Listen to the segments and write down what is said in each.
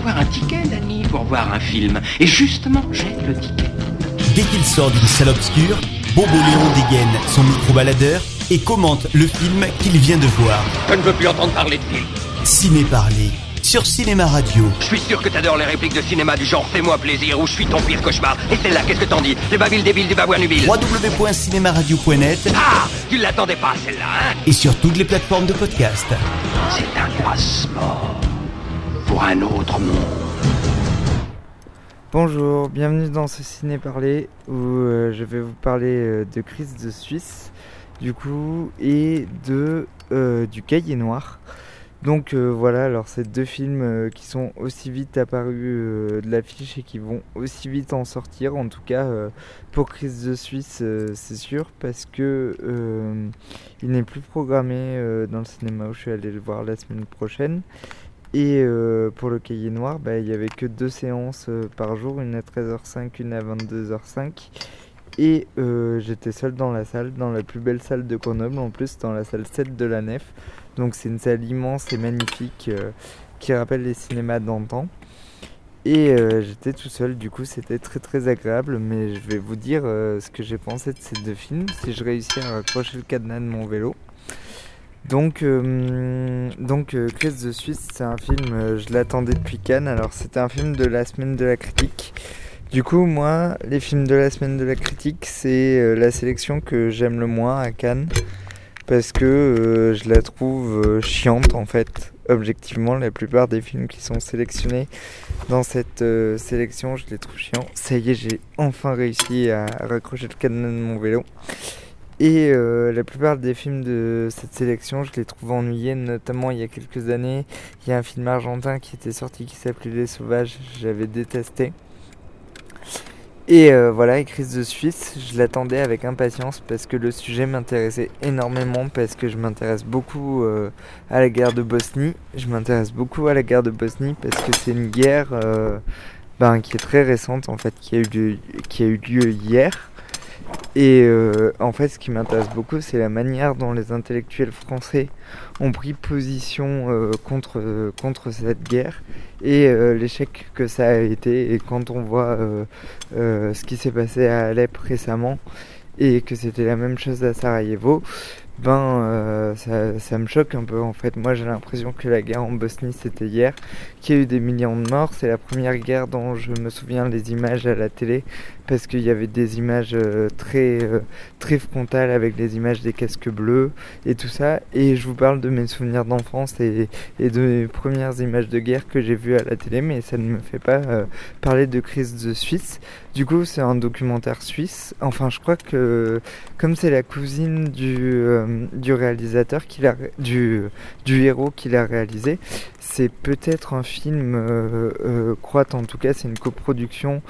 avoir un ticket, Danny, pour voir un film. Et justement, j'ai le ticket. Dès qu'il sort d'une salle obscure, Bobo Léon dégaine son micro-baladeur et commente le film qu'il vient de voir. Je ne veux plus entendre parler de film. Ciné Parler sur Cinéma Radio. Je suis sûr que t'adores les répliques de cinéma du genre Fais-moi plaisir ou Je suis ton pire cauchemar. Et celle-là, qu'est-ce que t'en dis? Les babiles débiles du babouin nubile. www.cinémaradio.net Ah Tu l'attendais pas, celle-là, hein? Et sur toutes les plateformes de podcast. C'est un passeport un autre monde. Bonjour, bienvenue dans ce ciné parler où euh, je vais vous parler euh, de Crise de Suisse, du coup, et de euh, du Cahier Noir. Donc voilà, alors c'est deux films qui sont aussi vite apparus de l'affiche et qui vont aussi vite en sortir. En tout cas, pour Crise de Suisse, c'est sûr, parce que il n'est plus programmé dans le cinéma où je suis allé le voir la semaine prochaine. Et euh, pour le cahier noir, bah, il n'y avait que deux séances euh, par jour, une à 13h05, une à 22h05. Et euh, j'étais seul dans la salle, dans la plus belle salle de Grenoble, en plus dans la salle 7 de la nef. Donc c'est une salle immense et magnifique qui rappelle les cinémas d'antan. Et j'étais tout seul, du coup c'était très très agréable, mais je vais vous dire ce que j'ai pensé de ces deux films, si je réussis à raccrocher le cadenas de mon vélo. Donc, euh, donc euh, Crise de Suisse, c'est un film, euh, je l'attendais depuis Cannes, alors c'était un film de la semaine de la critique. Du coup, moi, les films de la semaine de la critique, c'est la sélection que j'aime le moins à Cannes, parce que je la trouve chiante en fait. Objectivement, la plupart des films qui sont sélectionnés dans cette sélection, je les trouve chiants. Ça y est, j'ai enfin réussi à raccrocher le cadenas de mon vélo. Et euh, la plupart des films de cette sélection, je les trouve ennuyés, notamment il y a quelques années. Il y a un film argentin qui était sorti qui s'appelait Les Sauvages, j'avais détesté. Et euh, voilà, et Crise de Suisse, je l'attendais avec impatience parce que le sujet m'intéressait énormément, parce que je m'intéresse beaucoup euh, à la guerre de Bosnie. Je m'intéresse beaucoup à la guerre de Bosnie parce que c'est une guerre ben, qui est très récente en fait, qui a eu lieu hier. Et euh, en fait, ce qui m'intéresse beaucoup, c'est la manière dont les intellectuels français ont pris position euh, contre, cette guerre et euh, l'échec que ça a été. Et quand on voit ce qui s'est passé à Alep récemment et que c'était la même chose à Sarajevo, ben euh, ça, me choque un peu en fait. Moi j'ai l'impression que la guerre en Bosnie c'était hier, qu'il y a eu des millions de morts. C'est la première guerre dont je me souviens les images à la télé parce qu'il y avait des images euh, très, euh, très frontales avec les images des casques bleus et tout ça. Et je vous parle de mes souvenirs d'enfance et, et de mes premières images de guerre que j'ai vues à la télé, mais ça ne me fait pas parler de crise de Suisse. Du coup, c'est un documentaire suisse. Enfin, je crois que comme c'est la cousine du, euh, du réalisateur qui l'a, du, du héros qui l'a réalisé, c'est peut-être un film euh, euh, croate. En tout cas, c'est une coproduction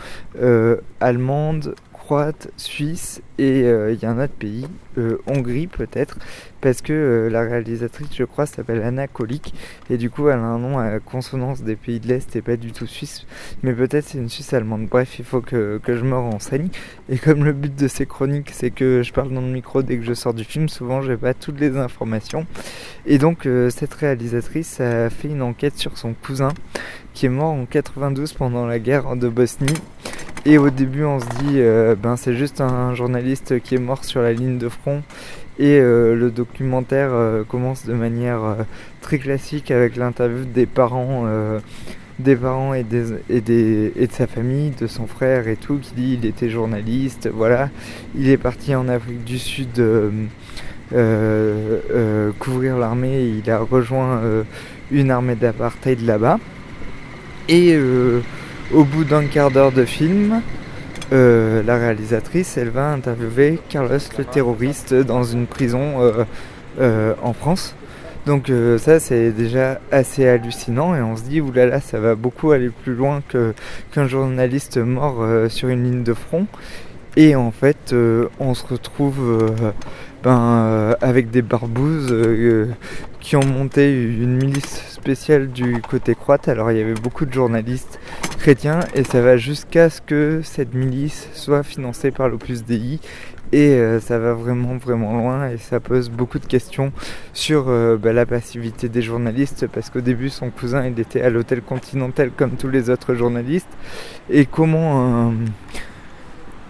allemande, croate, suisse et euh, il y a un autre pays, euh, Hongrie peut-être, parce que euh, la réalisatrice, je crois, s'appelle Anna Kolik et du coup, elle a un nom à consonance des pays de l'Est et pas du tout suisse, mais peut-être c'est une Suisse allemande. Bref, il faut que, que je me renseigne. Et comme le but de ces chroniques, c'est que je parle dans le micro dès que je sors du film, souvent j'ai pas toutes les informations. Et donc, euh, cette réalisatrice a fait une enquête sur son cousin qui est mort en 92 pendant la guerre de Bosnie. Et au début, on se dit, euh, ben c'est juste un journaliste qui est mort sur la ligne de front. Et euh, le documentaire euh, commence de manière très classique avec l'interview des parents, des parents et, des, et, des, et de sa famille, de son frère et tout, qui dit il était journaliste, voilà. Il est parti en Afrique du Sud couvrir l'armée il a rejoint une armée d'apartheid là-bas. Et au bout d'un quart d'heure de film, euh, la réalisatrice, elle va interviewer Carlos le terroriste dans une prison euh, euh, en France. Donc ça c'est déjà assez hallucinant et on se dit oulala ça va beaucoup aller plus loin qu'un journaliste mort sur une ligne de front. Et en fait on se retrouve ben, avec des barbouzes qui ont monté une milice spéciale du côté croate. Alors il y avait beaucoup de journalistes chrétiens et ça va jusqu'à ce que cette milice soit financée par l'Opus Dei et euh, ça va vraiment vraiment loin et ça pose beaucoup de questions sur euh, bah, la passivité des journalistes parce qu'au début son cousin il était à l'hôtel Continental comme tous les autres journalistes et comment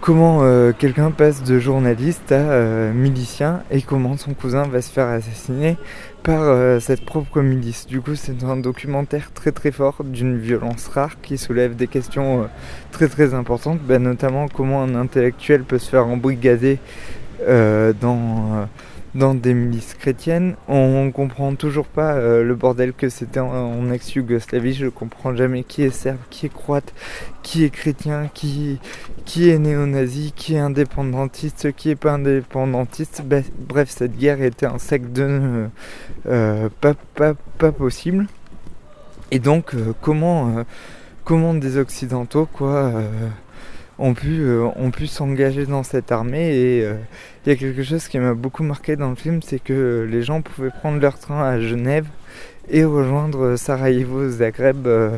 comment euh, quelqu'un passe de journaliste à milicien et comment son cousin va se faire assassiner par cette propre milice. Du coup, c'est un documentaire très très fort d'une violence rare qui soulève des questions très très importantes, bah, notamment comment un intellectuel peut se faire embrigader dans dans des milices chrétiennes. On comprend toujours pas euh, le bordel que c'était en, ex-Yougoslavie. Je comprends jamais qui est serbe, qui est croate, qui est chrétien, qui, qui est néo-nazi, qui est indépendantiste, qui est pas indépendantiste. bref, cette guerre était un sec de euh, pas, pas, pas, possible. Et donc, euh, comment, comment des Occidentaux, quoi ont pu, euh, ont pu s'engager dans cette armée. Et euh, il y a quelque chose qui m'a beaucoup marqué dans le film, c'est que les gens pouvaient prendre leur train à Genève et rejoindre Sarajevo, Zagreb, euh,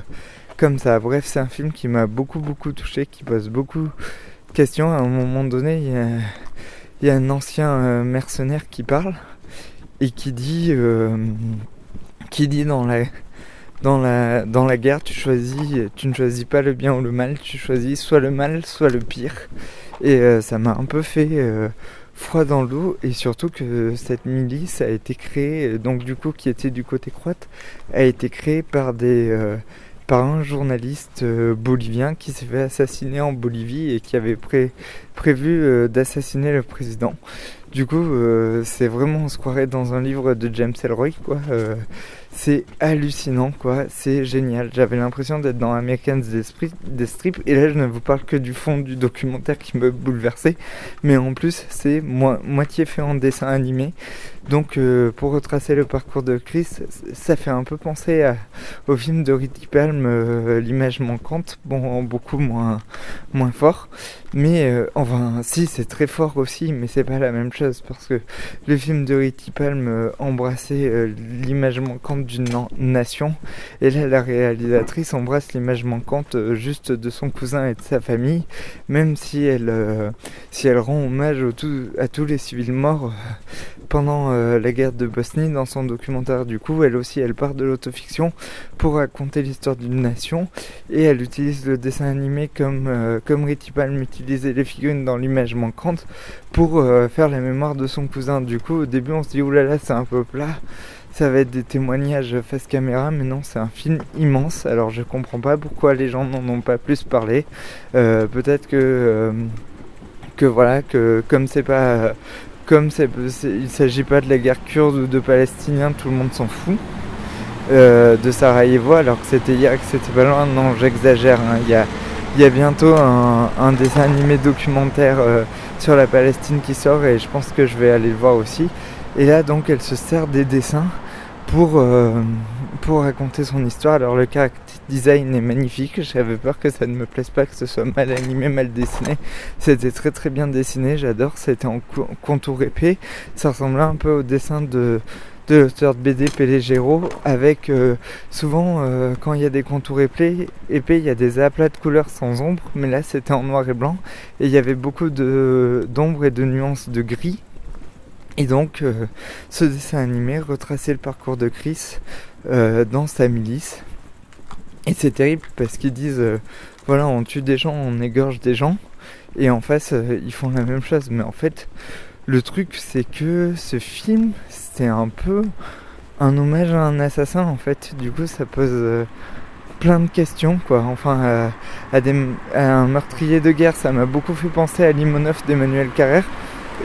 comme ça. Bref, c'est un film qui m'a beaucoup, beaucoup touché, qui pose beaucoup de questions. À un moment donné, il y y a un ancien mercenaire qui parle et qui dit, qui dit dans la dans la, dans la guerre, tu ne choisis pas le bien ou le mal, tu choisis soit le mal, soit le pire. Et euh, ça m'a un peu fait euh, froid dans l'eau, et surtout que cette milice a été créée, donc du coup qui était du côté croate, a été créée par des par un journaliste bolivien qui s'est fait assassiner en Bolivie et qui avait prévu d'assassiner le président. Du coup, c'est vraiment on se croirait dans un livre de James Elroy, quoi. C'est hallucinant, quoi. C'est génial. J'avais l'impression d'être dans Americans des Strips. Et là, je ne vous parle que du fond du documentaire qui me bouleversait. Mais en plus, c'est moitié fait en dessin animé. Donc, euh, pour retracer le parcours de Chris, ça fait un peu penser au film de Ritty Palm, euh, L'image manquante. Bon, beaucoup moins, moins fort. Mais, euh, enfin, si, c'est très fort aussi. Mais c'est pas la même chose. Parce que le film de Ritty Palm embrassait l'image manquante d'une nation. Et là, la réalisatrice embrasse l'image manquante euh, juste de son cousin et de sa famille, même si elle, euh, si elle rend hommage à tous les civils morts euh, pendant la guerre de Bosnie dans son documentaire. Du coup, elle aussi, elle part de l'autofiction pour raconter l'histoire d'une nation et elle utilise le dessin animé comme, comme Ritty Palm utilisait les figurines dans l'image manquante pour faire la mémoire de son cousin. Du coup, au début, on se dit oulala, c'est un peu plat ça va être des témoignages face caméra, mais non, c'est un film immense. Alors je comprends pas pourquoi les gens n'en ont pas plus parlé. Euh, peut-être que, euh, que voilà, que comme c'est pas, comme c'est, il s'agit pas de la guerre kurde ou de palestiniens, tout le monde s'en fout. Euh, de Sarajevo, alors que c'était hier, que c'était pas loin. Non, j'exagère. Hein. Il y, a, y, a, bientôt un, un dessin animé documentaire sur la Palestine qui sort et je pense que je vais aller le voir aussi. Et là, donc, elle se sert des dessins pour, euh, pour raconter son histoire. Alors, le character design est magnifique. J'avais peur que ça ne me plaise pas, que ce soit mal animé, mal dessiné. C'était très très bien dessiné. J'adore. C'était en contour épais. Ça ressemblait un peu au dessin de de l'auteur de BD Pellegero avec euh, souvent euh, quand il y a des contours épais, épais il y a des aplats de couleurs sans ombre mais là c'était en noir et blanc et il y avait beaucoup d'ombre et de nuances de gris et donc, euh, ce dessin animé retraçait le parcours de Chris euh, dans sa milice. Et c'est terrible parce qu'ils disent euh, voilà, on tue des gens, on égorge des gens. Et en face, ils font la même chose. Mais en fait, le truc, c'est que ce film, c'est un peu un hommage à un assassin. En fait, du coup, ça pose plein de questions, quoi. Enfin, à, un meurtrier de guerre, ça m'a beaucoup fait penser à Limonov d'Emmanuel Carrère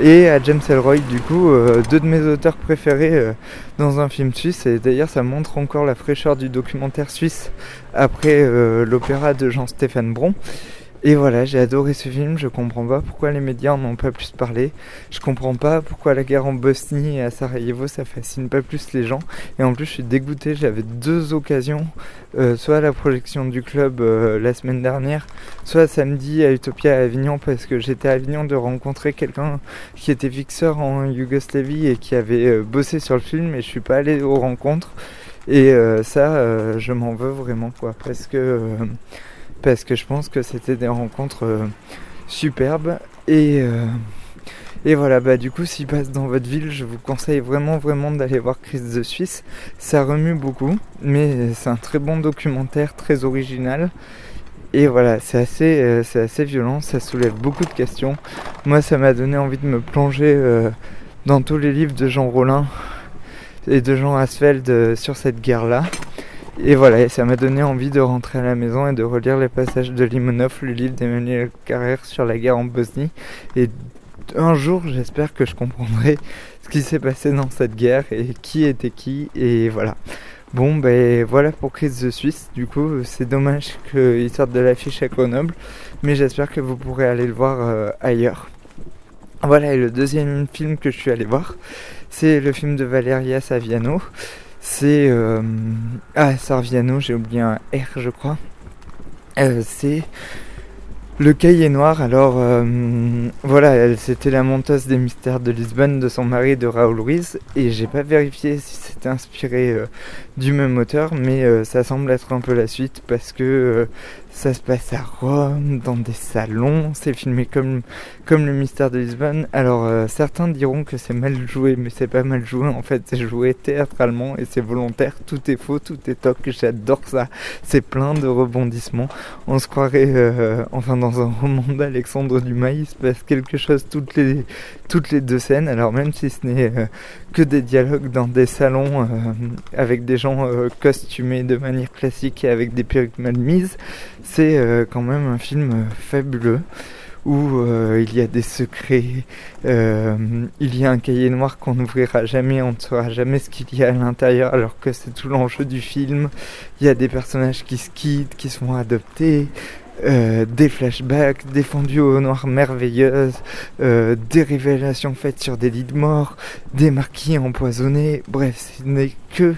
et à James Elroy, du coup, euh, deux de mes auteurs préférés euh, dans un film suisse. Et d'ailleurs, ça montre encore la fraîcheur du documentaire suisse après euh, l'opéra de Jean-Stéphane Bron. Et voilà, j'ai adoré ce film, je comprends pas pourquoi les médias en ont pas plus parlé, je comprends pas pourquoi la guerre en Bosnie et à Sarajevo ça fascine pas plus les gens, et en plus je suis dégoûté, j'avais deux occasions, euh, soit à la projection du club euh, la semaine dernière, soit samedi à Utopia à Avignon, parce que j'étais à Avignon de rencontrer quelqu'un qui était fixeur en Yougoslavie et qui avait euh, bossé sur le film, et je suis pas allé aux rencontres, et ça je m'en veux vraiment quoi, parce que parce que je pense que c'était des rencontres euh, superbes et, euh, Et voilà, bah du coup, s'il passe dans votre ville, je vous conseille vraiment, vraiment d'aller voir Chris de Suisse. Ça remue beaucoup, mais c'est un très bon documentaire, très original. Et voilà, c'est assez, euh, c'est assez violent, ça soulève beaucoup de questions. Moi, ça m'a donné envie de me plonger dans tous les livres de Jean Rollin et de Jean Asfeld sur cette guerre-là. Et voilà, ça m'a donné envie de rentrer à la maison et de relire les passages de Limonov, le livre d'Emmanuel Carrère sur la guerre en Bosnie. Et un jour, j'espère que je comprendrai ce qui s'est passé dans cette guerre et qui était qui. Et voilà. Bon, ben voilà pour Chris de Suisse. Du coup, c'est dommage qu'il sorte de l'affiche à Grenoble, mais j'espère que vous pourrez aller le voir euh, ailleurs. Voilà, et le deuxième film que je suis allé voir, c'est le film de Valeria Saviano. C'est. Euh... Ah, Sarviano, j'ai oublié un R, je crois. Euh, c'est le cahier noir, alors euh, voilà, c'était la monteuse des mystères de Lisbonne de son mari de Raoul Ruiz et j'ai pas vérifié si c'était inspiré du même auteur, mais ça semble être un peu la suite parce que ça se passe à Rome, dans des salons, c'est filmé comme, comme le mystère de Lisbonne. Alors euh, certains diront que c'est mal joué, mais c'est pas mal joué en fait, c'est joué théâtralement et c'est volontaire, tout est faux, tout est toc, j'adore ça. C'est plein de rebondissements. On se croirait euh, enfin dans un roman d'Alexandre Dumas, il se passe quelque chose toutes les, toutes les deux scènes, alors même si ce n'est euh, que des dialogues dans des salons avec des gens costumés de manière classique et avec des perruques mal mises, c'est euh, quand même un film euh, fabuleux où euh, il y a des secrets, il y a un cahier noir qu'on n'ouvrira jamais, on ne saura jamais ce qu'il y a à l'intérieur alors que c'est tout l'enjeu du film. Il y a des personnages qui se quittent, qui sont adoptés, euh, des flashbacks, des fondus au noir merveilleuses, euh, des révélations faites sur des lits de mort, des marquis empoisonnés, bref, ce n'est que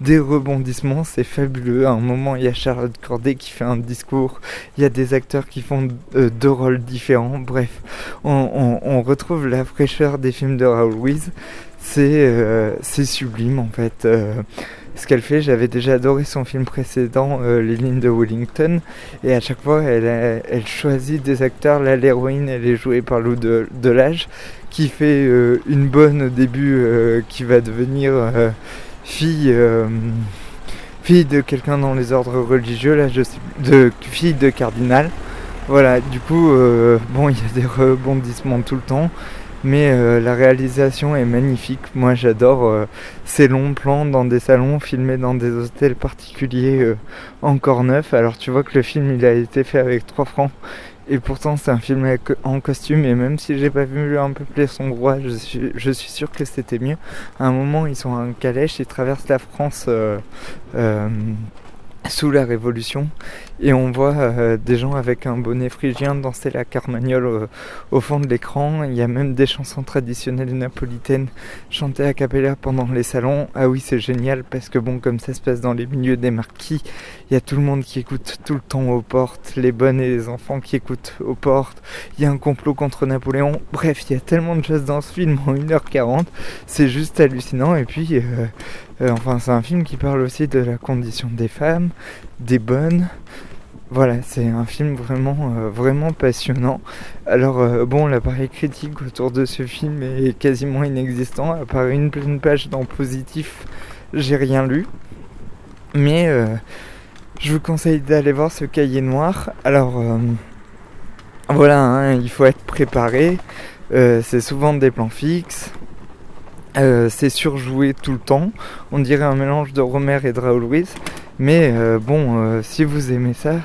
des rebondissements, c'est fabuleux. À un moment, il y a Charlotte Corday qui fait un discours, il y a des acteurs qui font euh, deux rôles différents, bref, on, on, retrouve la fraîcheur des films de Raoul Ruiz, c'est sublime en fait ce qu'elle fait. J'avais déjà adoré son film précédent, euh, Les lignes de Wellington, et à chaque fois, elle, choisit des acteurs. Là, l'héroïne, elle est jouée par Lou de, l'âge, qui fait euh, une bonne au début, euh, qui va devenir fille. fille de quelqu'un dans les ordres religieux, là de fille de cardinal. Voilà, du coup, bon, il y a des rebondissements tout le temps mais euh, la réalisation est magnifique. Moi j'adore euh, ces longs plans dans des salons filmés dans des hôtels particuliers euh, encore neufs. Alors tu vois que le film il a été fait avec 3 francs et pourtant c'est un film en costume et même si j'ai pas vu un peu plus son droit, je suis, je suis sûr que c'était mieux. À un moment ils sont en calèche, ils traversent la France sous la Révolution et on voit euh, des gens avec un bonnet phrygien danser la carmagnole au, fond de l'écran. Il y a même des chansons traditionnelles napolitaines chantées à cappella pendant les salons. Ah oui, c'est génial parce que bon, comme ça se passe dans les milieux des marquis, il y a tout le monde qui écoute tout le temps aux portes, les bonnes et les enfants qui écoutent aux portes. Il y a un complot contre Napoléon. Bref, il y a tellement de choses dans ce film en 1h40. C'est juste hallucinant et puis... Euh, euh, enfin, c'est un film qui parle aussi de la condition des femmes, des bonnes. Voilà, c'est un film vraiment, euh, vraiment passionnant. Alors, euh, bon, l'appareil critique autour de ce film est quasiment inexistant. À part une pleine page dans positif, j'ai rien lu. Mais je vous conseille d'aller voir ce cahier noir. Alors, voilà, hein, il faut être préparé. c'est souvent des plans fixes. Euh, c'est surjoué tout le temps. On dirait un mélange de Romer et de Raoul. Mais euh, bon, euh, si vous aimez ça,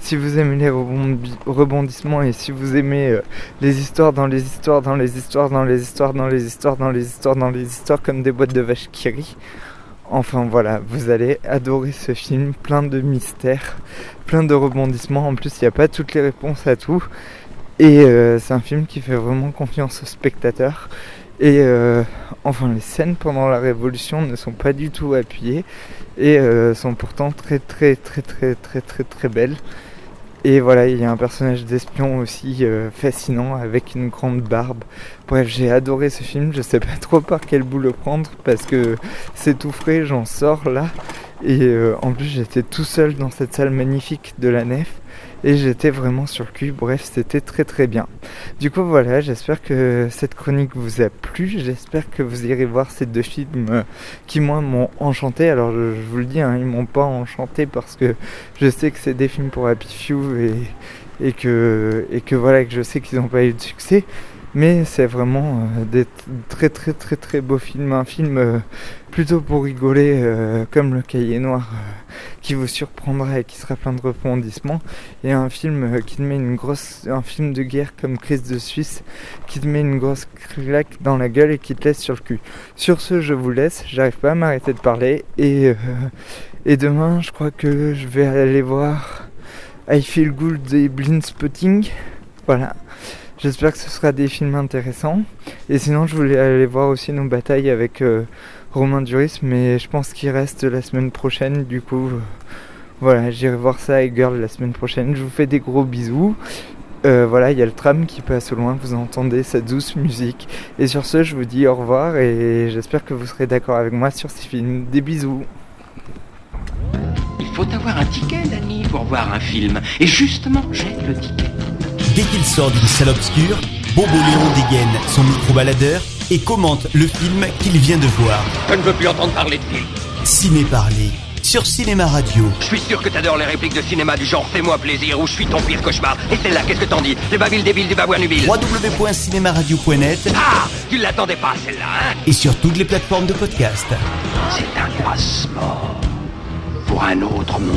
si vous aimez les rebondissements et si vous aimez les histoires dans les histoires, dans les histoires, dans les histoires, dans les histoires, dans les histoires, dans les histoires, comme des boîtes de vaches qui rient. Enfin voilà, vous allez adorer ce film, plein de mystères, plein de rebondissements. En plus, il n'y a pas toutes les réponses à tout. Et c'est un film qui fait vraiment confiance aux spectateurs. Et euh, enfin, les scènes pendant la Révolution ne sont pas du tout appuyées et euh, sont pourtant très très très très très très très belles. Et voilà, il y a un personnage d'espion aussi euh, fascinant avec une grande barbe. Bref, j'ai adoré ce film. Je sais pas trop par quel bout le prendre parce que c'est tout frais, j'en sors là. Et en plus, j'étais tout seul dans cette salle magnifique de la nef. Et j'étais vraiment sur le cul. Bref, c'était très très bien. Du coup, voilà, j'espère que cette chronique vous a plu. J'espère que vous irez voir ces deux films euh, qui, moi, m'ont enchanté. Alors, je, vous le dis, hein, ils m'ont pas enchanté parce que je sais que c'est des films pour Happy Few et, et, que, et que voilà, que je sais qu'ils n'ont pas eu de succès. Mais c'est vraiment euh, des très très très très beaux films. Un film euh, plutôt pour rigoler, euh, comme Le Cahier Noir, qui vous surprendra et qui sera plein de rebondissements. Et un film qui te met une grosse. Un film de guerre comme Crise de Suisse, qui te met une grosse claque dans la gueule et qui te laisse sur le cul. Sur ce, je vous laisse. J'arrive pas à m'arrêter de parler. Et, et demain, je crois que je vais aller voir I Feel Good et Blind Spotting. Voilà. J'espère que ce sera des films intéressants. Et sinon, je voulais aller voir aussi nos batailles avec euh, Romain Duris, mais je pense qu'il reste la semaine prochaine. Du coup, euh, voilà, j'irai voir ça avec Girl la semaine prochaine. Je vous fais des gros bisous. Euh, voilà, il y a le tram qui passe au loin, vous entendez sa douce musique. Et sur ce, je vous dis au revoir et j'espère que vous serez d'accord avec moi sur ces films. Des bisous. Il faut avoir un ticket, Danny, pour voir un film. Et justement, j'ai le ticket. Dès qu'il sort d'une salle obscure, Bobo Léon dégaine son micro-baladeur et commente le film qu'il vient de voir. Je ne veux plus entendre parler de film. Ciné Parler sur Cinéma Radio. Je suis sûr que t'adores les répliques de cinéma du genre Fais-moi plaisir ou Je suis ton pire cauchemar. Et celle-là, qu'est-ce que t'en dis Les babiles débiles du babouin nubile. www.cinémaradio.net Ah Tu l'attendais pas, celle-là, hein et sur toutes les plateformes de podcast. C'est un passeport pour un autre monde.